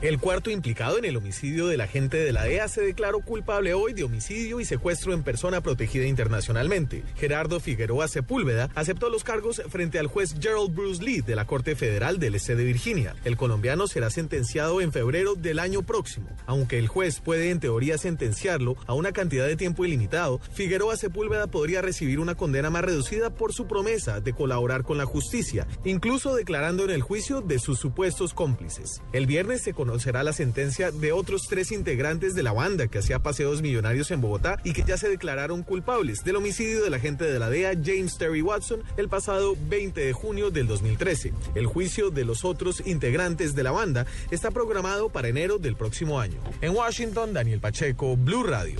El cuarto implicado en el homicidio del agente de la DEA se declaró culpable hoy de homicidio y secuestro en persona protegida internacionalmente. Gerardo Figueroa Sepúlveda aceptó los cargos frente al juez Gerald Bruce Lee de la Corte Federal del Este de Virginia. El colombiano será sentenciado en febrero del año próximo. Aunque el juez puede en teoría sentenciarlo a una cantidad de tiempo ilimitado, Figueroa Sepúlveda podría recibir una condena más reducida por su promesa de colaborar con la justicia, incluso declarando en el juicio de sus supuestos cómplices. El viernes se conocerá la sentencia de otros tres integrantes de la banda que hacía paseos millonarios en Bogotá y que ya se declararon culpables del homicidio del agente de la DEA James Terry Watson el pasado 20 de junio del 2013. El juicio de los otros integrantes de la banda está programado para enero del próximo año. En Washington, Daniel Pacheco, Blue Radio.